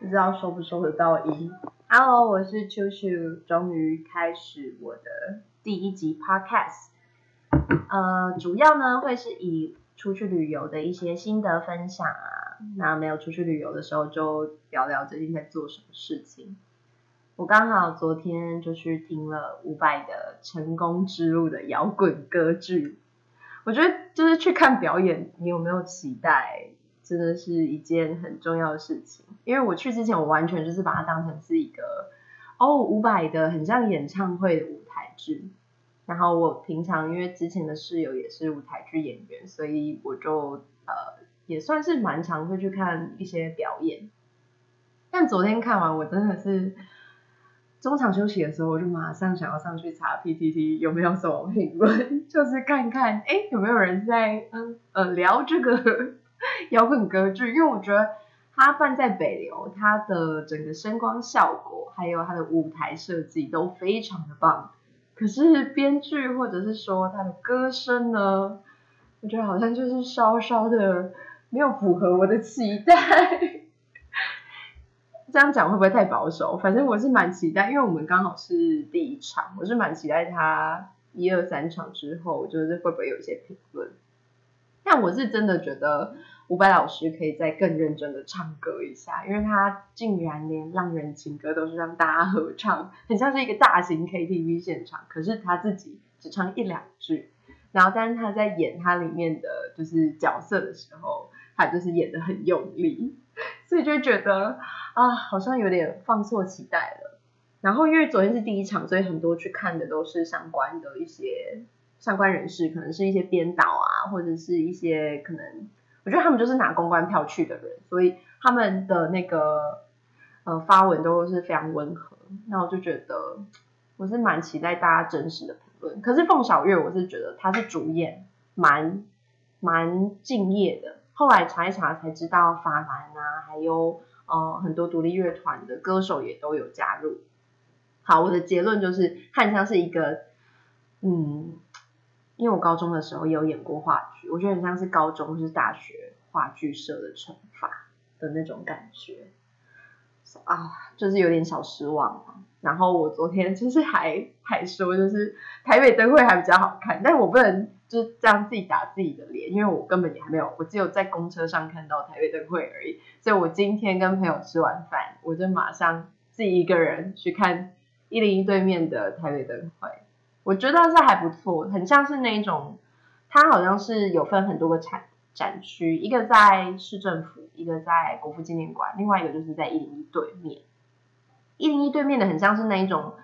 不知道收不收得到音？Hello，我是秋秋，终于开始我的第一集 Podcast。呃，主要呢会是以出去旅游的一些心得分享啊，那没有出去旅游的时候就聊聊最近在做什么事情。我刚好昨天就去听了伍佰的《成功之路》的摇滚歌剧，我觉得就是去看表演，你有没有期待？真的是一件很重要的事情，因为我去之前，我完全就是把它当成是一个哦五百的很像演唱会的舞台剧。然后我平常因为之前的室友也是舞台剧演员，所以我就呃也算是蛮常会去看一些表演。但昨天看完，我真的是中场休息的时候，我就马上想要上去查 PTT 有没有什么评论，就是看看哎有没有人在嗯呃聊这个。摇滚歌剧，因为我觉得它办在北流，它的整个声光效果还有它的舞台设计都非常的棒。可是编剧或者是说他的歌声呢，我觉得好像就是稍稍的没有符合我的期待。这样讲会不会太保守？反正我是蛮期待，因为我们刚好是第一场，我是蛮期待他一二三场之后，就是会不会有一些评论。但我是真的觉得伍佰老师可以再更认真的唱歌一下，因为他竟然连浪人情歌都是让大家合唱，很像是一个大型 KTV 现场。可是他自己只唱一两句，然后但是他在演他里面的就是角色的时候，他就是演的很用力，所以就觉得啊，好像有点放错期待了。然后因为昨天是第一场，所以很多去看的都是相关的一些。相关人士可能是一些编导啊，或者是一些可能，我觉得他们就是拿公关票去的人，所以他们的那个呃发文都是非常温和。那我就觉得我是蛮期待大家真实的评论。可是凤小岳，我是觉得他是主演，蛮蛮敬业的。后来查一查才知道，法兰啊，还有呃很多独立乐团的歌手也都有加入。好，我的结论就是，汉像是一个嗯。因为我高中的时候有演过话剧，我觉得很像是高中是大学话剧社的惩罚的那种感觉啊，就是有点小失望。然后我昨天就是还还说，就是台北灯会还比较好看，但我不能就是这样自己打自己的脸，因为我根本也还没有，我只有在公车上看到台北灯会而已。所以我今天跟朋友吃完饭，我就马上自己一个人去看一零一对面的台北灯会。我觉得是还不错，很像是那种，它好像是有分很多个展展区，一个在市政府，一个在国父纪念馆，另外一个就是在一零一对面。一零一对面的很像是那一种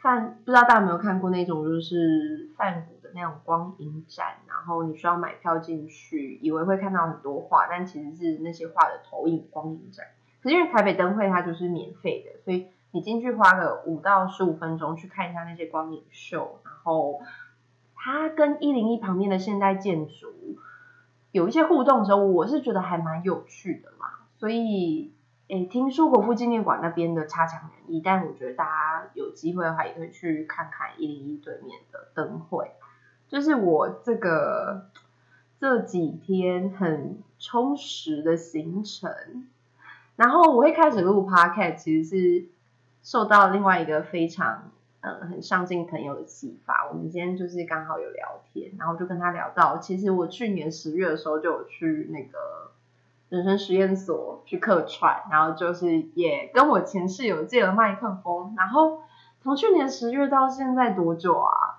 饭，不知道大家有没有看过那种就是泛古那种光影展，然后你需要买票进去，以为会看到很多画，但其实是那些画的投影光影展。可是因为台北灯会它就是免费的，所以。你进去花个五到十五分钟去看一下那些光影秀，然后它跟一零一旁边的现代建筑有一些互动的时候，我是觉得还蛮有趣的嘛。所以，诶，听说国父纪念馆那边的差强人意，但我觉得大家有机会的话，也可以去看看一零一对面的灯会。就是我这个这几天很充实的行程，然后我会开始录 podcast，其实是。受到另外一个非常嗯很上进朋友的启发，我们今天就是刚好有聊天，然后就跟他聊到，其实我去年十月的时候就有去那个人生实验所去客串，然后就是也跟我前室友借了麦克风，然后从去年十月到现在多久啊？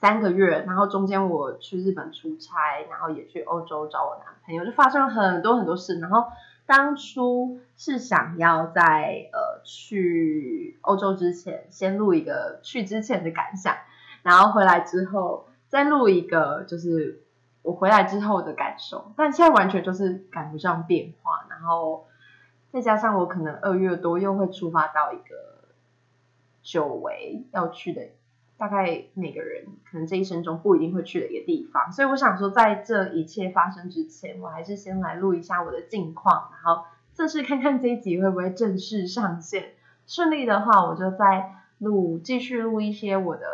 三个月，然后中间我去日本出差，然后也去欧洲找我男朋友，就发生了很多很多事，然后。当初是想要在呃去欧洲之前先录一个去之前的感想，然后回来之后再录一个就是我回来之后的感受，但现在完全就是赶不上变化，然后再加上我可能二月多又会出发到一个久违要去的。大概每个人可能这一生中不一定会去的一个地方，所以我想说，在这一切发生之前，我还是先来录一下我的近况，然后测试看看这一集会不会正式上线。顺利的话，我就再录继续录一些我的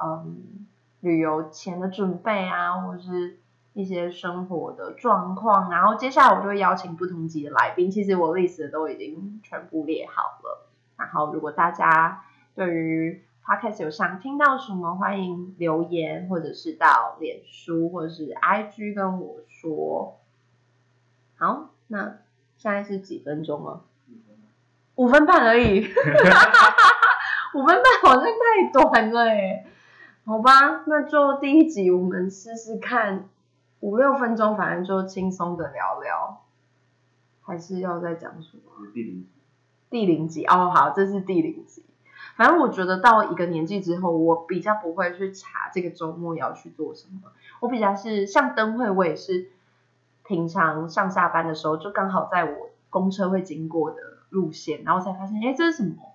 嗯旅游前的准备啊，或者是一些生活的状况。然后接下来我就会邀请不同级的来宾，其实我 list 都已经全部列好了。然后如果大家对于 podcast 有想听到什么，欢迎留言，或者是到脸书或者是 IG 跟我说。好，那现在是几分钟了？五分半而已，五分半好像太短了哎。好吧，那就第一集我们试试看，五六分钟，反正就轻松的聊聊。还是要再讲什么？第零集。第零集哦，好，这是第零集。反正我觉得到一个年纪之后，我比较不会去查这个周末要去做什么。我比较是像灯会，我也是平常上下班的时候，就刚好在我公车会经过的路线，然后才发现，哎，这是什么？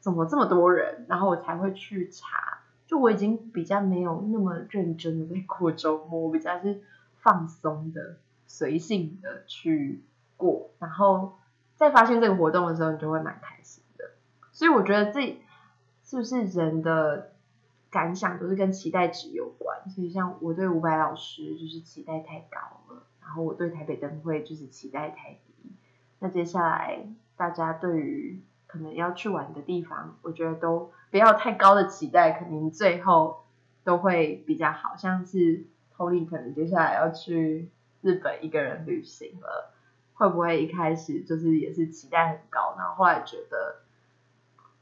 怎么这么多人？然后我才会去查。就我已经比较没有那么认真的在过周末，我比较是放松的、随性的去过。然后在发现这个活动的时候，你就会蛮开心。所以我觉得这是不是人的感想都是跟期待值有关？所以像我对伍佰老师就是期待太高了，然后我对台北灯会就是期待太低。那接下来大家对于可能要去玩的地方，我觉得都不要太高的期待，肯定最后都会比较好。像是 Tony 可能接下来要去日本一个人旅行了，会不会一开始就是也是期待很高，然后后来觉得。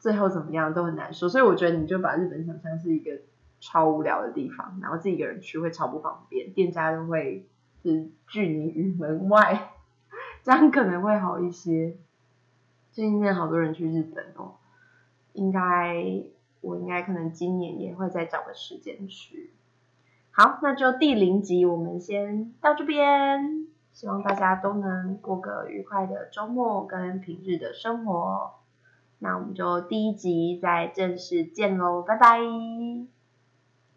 最后怎么样都很难说，所以我觉得你就把日本想象是一个超无聊的地方，然后自己一个人去会超不方便，店家都会是拒你于门外，这样可能会好一些。最近好多人去日本哦，应该我应该可能今年也会再找个时间去。好，那就第零集我们先到这边，希望大家都能过个愉快的周末跟平日的生活。那我们就第一集再正式见喽，拜拜。